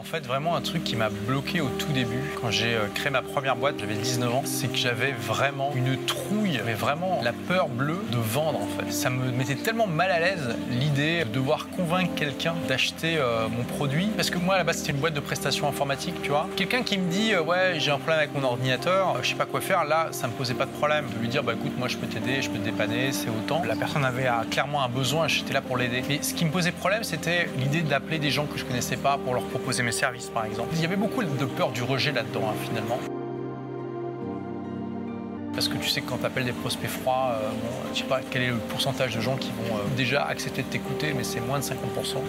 En fait, vraiment un truc qui m'a bloqué au tout début, quand j'ai euh, créé ma première boîte, j'avais 19 ans, c'est que j'avais vraiment une trouille, mais vraiment la peur bleue de vendre en fait. Ça me mettait tellement mal à l'aise l'idée de devoir convaincre quelqu'un d'acheter euh, mon produit, parce que moi à la base c'était une boîte de prestations informatiques, tu vois. Quelqu'un qui me dit euh, ouais j'ai un problème avec mon ordinateur, je sais pas quoi faire, là ça me posait pas de problème. De lui dire bah écoute moi je peux t'aider, je peux te dépanner, c'est autant. La personne avait clairement un besoin, j'étais là pour l'aider. Mais ce qui me posait problème c'était l'idée d'appeler des gens que je connaissais pas pour leur proposer services, par exemple. Il y avait beaucoup de peur du rejet là-dedans, hein, finalement. Parce que tu sais que quand tu appelles des prospects froids, euh, bon, sais pas quel est le pourcentage de gens qui vont euh, déjà accepter de t'écouter, mais c'est moins de 50%.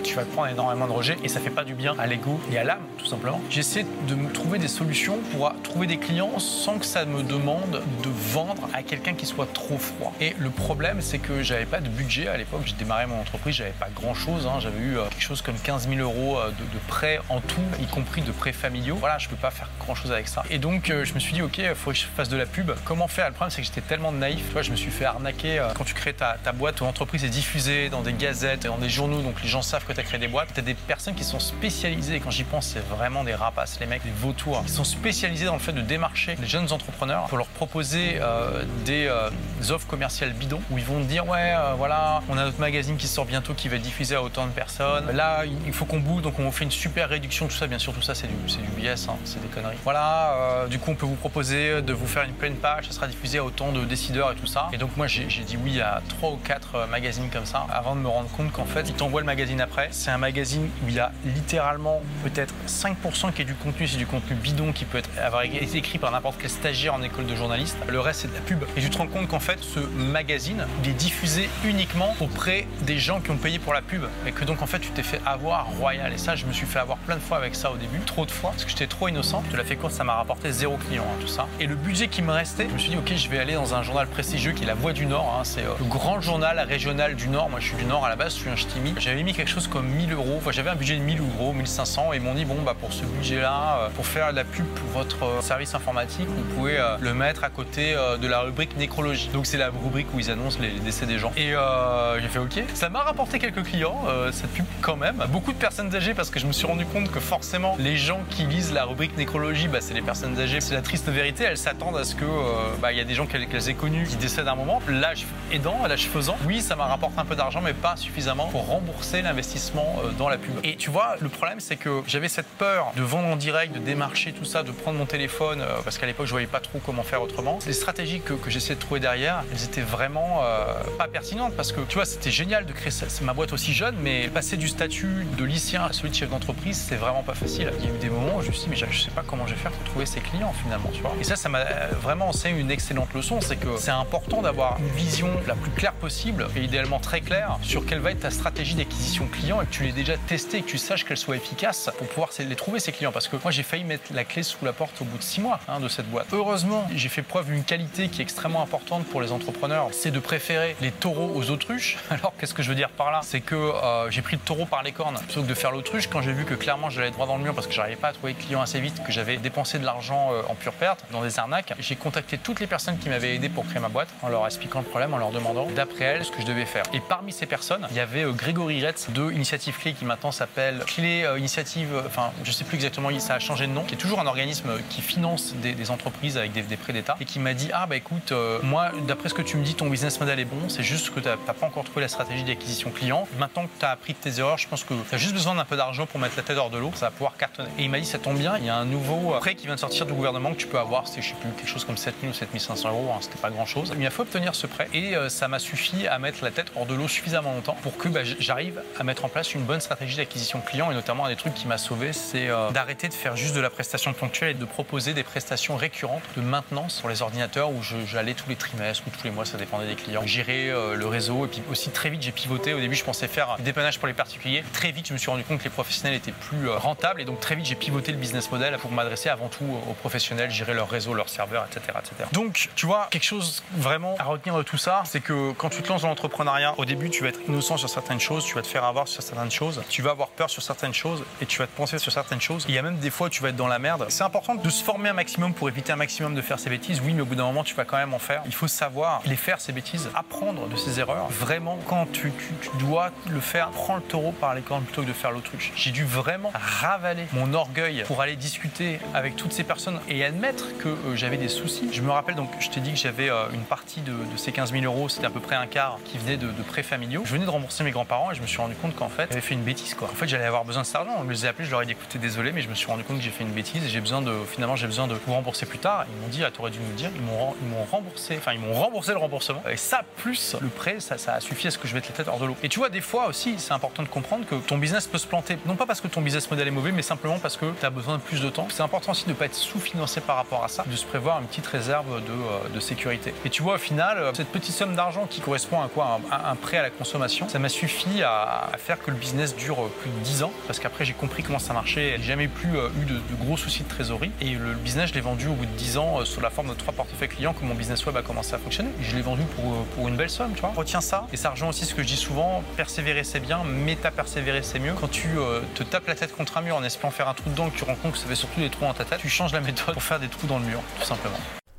Tu vas prendre énormément de rejets et ça fait pas du bien à l'ego et à l'âme, tout simplement. J'essaie de me trouver des solutions pour trouver des clients sans que ça me demande de vendre à quelqu'un qui soit trop froid. Et le problème, c'est que j'avais pas de budget à l'époque. J'ai démarré mon entreprise, j'avais pas grand chose. Hein. J'avais eu euh, quelque chose comme 15 000 euros de, prêts en tout, y compris de prêts familiaux. Voilà, je peux pas faire grand chose avec ça. Et donc, je me suis dit, OK, faut que je fasse de la pub. Comment faire le problème, c'est que j'étais tellement naïf. Je me suis fait arnaquer. Euh, quand tu crées ta, boîte, ton entreprise est diffusée dans des gazettes, dans des journaux, donc les gens savent que tu as créé des boîtes. Tu as des personnes qui sont spécialisées, et quand j'y pense, c'est vraiment des rapaces, les mecs, des vautours. Ils sont spécialisés dans le fait de démarcher les jeunes entrepreneurs pour leur proposer euh, des euh, offres commerciales bidons où ils vont dire Ouais, voilà, on a notre magazine qui sort bientôt qui va être diffusé à autant de personnes. Là, il faut qu'on bouge, donc on fait une super réduction, tout ça. Bien sûr, tout ça, c'est du, du BS, hein, c'est des conneries. Voilà, du coup, on peut vous proposer de vous faire une pleine page, ça sera diffusé à autant de décideurs et tout ça. Et donc moi j'ai dit oui à trois ou quatre euh, magazines comme ça avant de me rendre compte qu'en fait ils t'envoient le magazine après. C'est un magazine où il y a littéralement peut-être 5% qui est du contenu, c'est du contenu bidon qui peut être, avoir été écrit par n'importe quel stagiaire en école de journaliste. Le reste c'est de la pub. Et tu te rends compte qu'en fait ce magazine il est diffusé uniquement auprès des gens qui ont payé pour la pub. Et que donc en fait tu t'es fait avoir royal. Et ça je me suis fait avoir plein de fois avec ça au début, trop de fois, parce que j'étais trop innocent. Je te la fais courte, ça m'a rapporté zéro client, hein, tout ça. Et le budget qui me restait, je me suis dit ok je vais aller dans un journal prestigieux qui est La Voix du Nord. Hein. C'est euh, le grand journal régional du Nord. Moi, je suis du Nord à la base, je suis un ch'timi. J'avais mis quelque chose comme 1000 euros. Enfin, j'avais un budget de 1000 euros, 1500. Et ils m'ont dit, bon, bah, pour ce budget-là, euh, pour faire de la pub pour votre euh, service informatique, vous pouvez le mettre à côté de la rubrique nécrologie. Donc, c'est la rubrique où ils annoncent les, décès des gens. Et j'ai fait OK. Ça m'a rapporté quelques clients, cette pub quand même. Beaucoup de personnes âgées parce que je me suis rendu compte que forcément, les gens qui lisent la rubrique nécrologie, bah, c'est les personnes âgées. C'est la triste vérité. Elles s'attendent à ce que bah, il y a des gens qu'elles aient connus qui décèdent à un moment. L'âge aidant, l'âge faisant, oui, ça m'a rapporté un peu d'argent, mais pas suffisamment pour rembourser l'investissement euh, dans la pub. Et tu vois, le problème, c'est que j'avais cette peur de vendre en direct, de démarcher tout ça, de prendre mon téléphone, euh, parce qu'à l'époque, je voyais pas trop comment faire autrement. Les stratégies que, j'essayais de trouver derrière, elles étaient vraiment euh, pas pertinentes, parce que tu vois, c'était génial de créer ma boîte aussi jeune, mais passer du statut de lycéen à celui de chef d'entreprise, c'est vraiment pas facile. Il y a eu des moments où je me suis dit, mais je sais pas comment je vais faire pour trouver ces clients finalement. Et ça, ça m'a vraiment enseigné une excellente leçon, c'est que c'est important d'avoir une vision la plus claire possible et idéalement très claire sur quelle va être ta stratégie d'acquisition client et que tu l'aies déjà testé et que tu saches qu'elle soit efficace pour pouvoir les trouver ces clients. Parce que moi, j'ai failli mettre la clé sous la porte au bout de six mois hein, de cette boîte. Heureusement, j'ai fait preuve d'une qualité qui est extrêmement importante pour les entrepreneurs, c'est de préférer les taureaux aux autruches. Alors, qu'est-ce que je veux dire par là? C'est que euh, j'ai pris le taureau par les cornes plutôt que de faire l'autruche quand j'ai vu que clairement j'allais droit dans le mur parce que j'arrivais pas à trouver de clients assez vite, que j'avais dépensé de l'argent euh, en pure perte dans des arnaques. J'ai contacté toutes les personnes qui m'avaient aidé pour créer ma boîte en leur expliquant le problème, en leur demandant d'après elles ce que je devais faire. Et parmi ces personnes, il y avait euh, Grégory Retz de Initiative Clé qui maintenant s'appelle Clé euh, Initiative, euh, enfin je sais plus exactement, ça a changé de nom, qui est toujours un organisme qui finance des, entreprises avec des, prêts d'État et qui m'a dit ah bah écoute, moi d'après ce que tu me dis, ton business model est bon, c'est juste que tu n'as pas encore trouvé la stratégie d'acquisition client. Maintenant que tu as appris de tes erreurs, je pense que tu as juste besoin d'un peu d'argent pour mettre la tête hors de l'eau, ça va pouvoir cartonner. Et il m'a dit ça tombe bien, il y a un nouveau prêt qui vient de sortir du gouvernement que tu peux avoir, c'est je sais plus quelque chose comme 7000 ou 7500 euros, hein, c'était pas grand chose. Il m'a fait obtenir ce prêt et ça m'a suffi à mettre la tête hors de l'eau suffisamment longtemps pour que bah, j'arrive à mettre en place une bonne stratégie d'acquisition client et notamment un des trucs qui m'a sauvé, c'est euh, d'arrêter de faire juste de la prestation ponctuelle et de proposer des prestations récurrentes de maintenance sur les ordinateurs où j'allais tous les trimestres ou tous les mois, ça dépendait des clients, gérer euh, le réseau et puis aussi très vite j'ai pivoté. Au début, je pensais faire des dépannages pour les particuliers. Très vite, je me suis rendu compte que les professionnels étaient plus euh, rentables et donc très vite j'ai pivoté le business model pour m'adresser avant tout aux professionnels, gérer leur réseau, leur serveur, etc., etc. tu vois, quelque chose vraiment à retenir de tout ça, c'est que quand tu te lances dans l'entrepreneuriat, au début, tu vas être innocent sur certaines choses, tu vas te faire avoir sur certaines choses, tu vas avoir peur sur certaines choses et tu vas te penser sur certaines choses. Il y a même des fois où tu vas être dans la merde. C'est important de se former un maximum pour éviter un maximum de faire ces bêtises. Oui, mais au bout d'un moment, tu vas quand même en faire. Il faut savoir les faire, ces bêtises, apprendre de ces erreurs. Vraiment, quand tu, dois le faire, prends le taureau par les cornes plutôt que de faire l'autruche. J'ai dû vraiment ravaler mon orgueil pour aller discuter avec toutes ces personnes et admettre que euh, j'avais des soucis. Je me donc, je t'ai dit que j'avais euh, une partie de, ces 15 000 euros, c'était à peu près un quart qui venait de, prêts familiaux. Je venais de rembourser mes grands-parents et je me suis rendu compte qu'en fait, j'avais fait une bêtise quoi. En fait, j'allais avoir besoin de cet argent. Je les ai appelés, je leur ai dit écoutez, désolé, mais je me suis rendu compte que j'ai fait une bêtise et j'ai besoin de, finalement, j'ai besoin de vous rembourser plus tard. Ils m'ont dit, ah, t'aurais dû nous le dire. Ils m'ont, ils m'ont remboursé, enfin, ils m'ont remboursé le remboursement. Et ça, plus le prêt, ça, a suffi à ce que je mette les têtes hors de l'eau. Et tu vois, des fois aussi, c'est important de comprendre que ton business peut se planter. Non pas parce que ton business model est mauvais, mais simplement parce que tu as besoin de plus de temps. C'est important aussi de ne pas être sous-financé par rapport à ça, de se prévoir une petite réserve de, euh, de sécurité. Et tu vois, au final, euh, cette petite somme d'argent qui correspond à quoi un, prêt à la consommation, ça m'a suffi à, faire que le business dure euh, plus de 10 ans, parce qu'après j'ai compris comment ça marchait. J'ai jamais plus eu de, gros soucis de trésorerie. Et le business, je l'ai vendu au bout de 10 ans sous la forme de trois portefeuilles clients que mon business web a commencé à fonctionner. Et je l'ai vendu pour, pour une belle somme, tu vois. Retiens ça. Et ça rejoint aussi ce que je dis souvent, persévérer c'est bien, méta-persévérer c'est mieux. Quand tu te tapes la tête contre un mur en espérant faire un trou dedans, que tu rends compte que ça fait surtout des trous dans ta tête, tu changes la méthode pour faire des trous dans le mur, tout simplement.